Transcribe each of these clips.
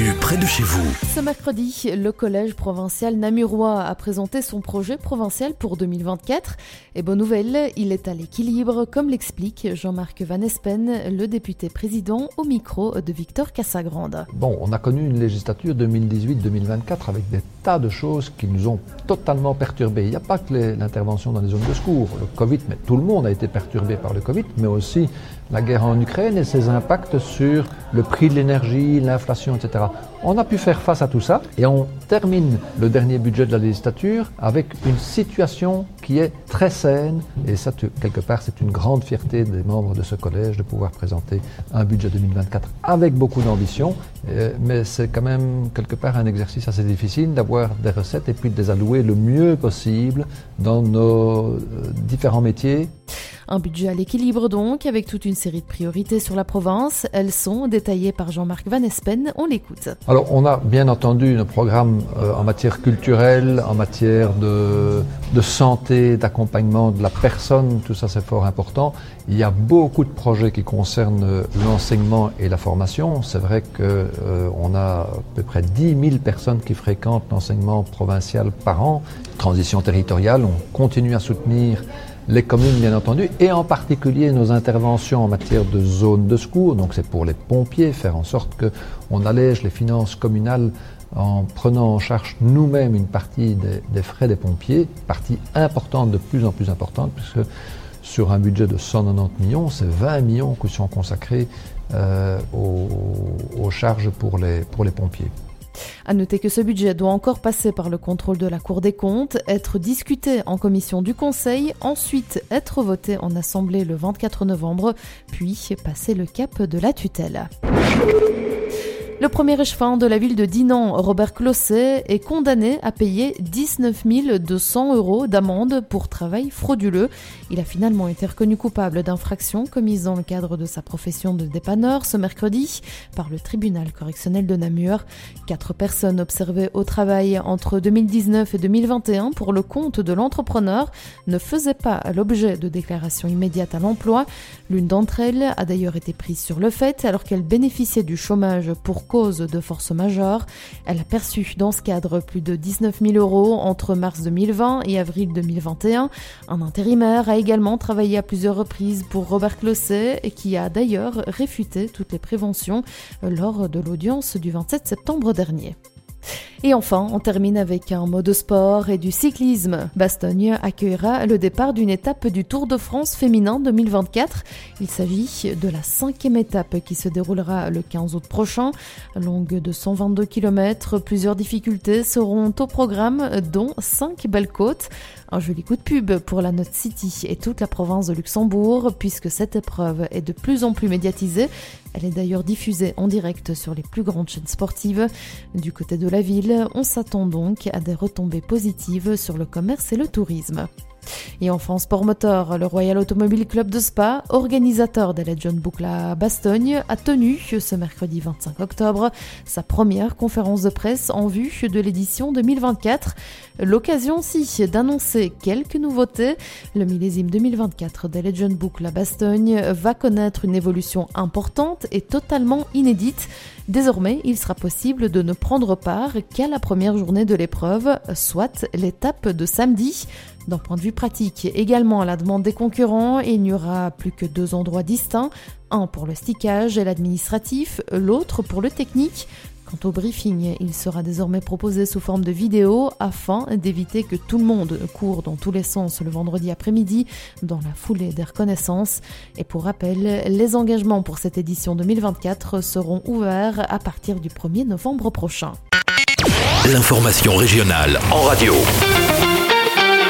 l'actu près de chez vous. Ce mercredi, le collège provincial namurois a présenté son projet provincial pour 2024. Et bonne nouvelle, il est à l'équilibre, comme l'explique Jean-Marc Van Espen, le député président, au micro de Victor Cassagrande. Bon, on a connu une législature 2018-2024 avec des tas de choses qui nous ont totalement perturbés. Il n'y a pas que l'intervention dans les zones de secours, le Covid, mais tout le monde a été perturbé par le Covid, mais aussi la guerre en Ukraine et ses impacts sur le prix de l'énergie, l'inflation, etc. On a pu faire face à tout ça et on termine le dernier budget de la législature avec une situation qui est très saine et ça, quelque part, c'est une grande fierté des membres de ce collège de pouvoir présenter un budget 2024 avec beaucoup d'ambition, euh, mais c'est quand même quelque part un exercice assez difficile d'avoir des recettes et puis de les allouer le mieux possible dans nos euh, différents métiers. Un budget à l'équilibre donc, avec toute une série de priorités sur la province. Elles sont détaillées par Jean-Marc Van Espen. On l'écoute. Alors, on a bien entendu un programme euh, en matière culturelle, en matière de, de santé, d'accompagnement de la personne. Tout ça, c'est fort important. Il y a beaucoup de projets qui concernent euh, l'enseignement et la formation. C'est vrai qu'on euh, a à peu près 10 000 personnes qui fréquentent l'enseignement provincial par an. Transition territoriale, on continue à soutenir les communes bien entendu, et en particulier nos interventions en matière de zones de secours. Donc c'est pour les pompiers, faire en sorte qu'on allège les finances communales en prenant en charge nous-mêmes une partie des, frais des pompiers, partie importante, de plus en plus importante, puisque sur un budget de 190 millions, c'est 20 millions qui sont consacrés euh, aux, aux, charges pour les, pour les pompiers. À noter que ce budget doit encore passer par le contrôle de la Cour des comptes, être discuté en commission du Conseil, ensuite être voté en Assemblée le 24 novembre, puis passer le cap de la tutelle. Le premier échevin de la ville de Dinan, Robert Closset, est condamné à payer 19 200 euros d'amende pour travail frauduleux. Il a finalement été reconnu coupable d'infractions commises dans le cadre de sa profession de dépanneur ce mercredi par le tribunal correctionnel de Namur. Quatre personnes observées au travail entre 2019 et 2021 pour le compte de l'entrepreneur ne faisaient pas l'objet de déclaration immédiate à l'emploi. L'une d'entre elles a d'ailleurs été prise sur le fait alors qu'elle bénéficiait du chômage pour cause de force majeure. Elle a perçu dans ce cadre plus de 19 000 euros entre mars 2020 et avril 2021. Un intérimaire a également travaillé à plusieurs reprises pour Robert Closset qui a d'ailleurs réfuté toutes les préventions lors de l'audience du 27 septembre dernier. Et enfin, on termine avec un mot de sport et du cyclisme. Bastogne accueillera le départ d'une étape du Tour de France féminin 2024. Il s'agit de la cinquième étape qui se déroulera le 15 août prochain. Longue de 122 km, plusieurs difficultés seront au programme, dont 5 belles côtes. Un joli coup de pub pour la Note City et toute la province de Luxembourg, puisque cette épreuve est de plus en plus médiatisée. Elle est d'ailleurs diffusée en direct sur les plus grandes chaînes sportives. Du côté de la ville, on s'attend donc à des retombées positives sur le commerce et le tourisme. Et enfin, sport moteur, le Royal Automobile Club de Spa, organisateur de la Boucle à Bastogne, a tenu ce mercredi 25 octobre sa première conférence de presse en vue de l'édition 2024. L'occasion aussi d'annoncer quelques nouveautés. Le millésime 2024 de Legend Book La Bastogne va connaître une évolution importante et totalement inédite. Désormais, il sera possible de ne prendre part qu'à la première journée de l'épreuve, soit l'étape de samedi. D'un point de vue pratique, également à la demande des concurrents, il n'y aura plus que deux endroits distincts, un pour le stickage et l'administratif, l'autre pour le technique. Quant au briefing, il sera désormais proposé sous forme de vidéo afin d'éviter que tout le monde court dans tous les sens le vendredi après-midi dans la foulée des reconnaissances. Et pour rappel, les engagements pour cette édition 2024 seront ouverts à partir du 1er novembre prochain. L'information régionale en radio.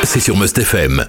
C'est sur Must FM.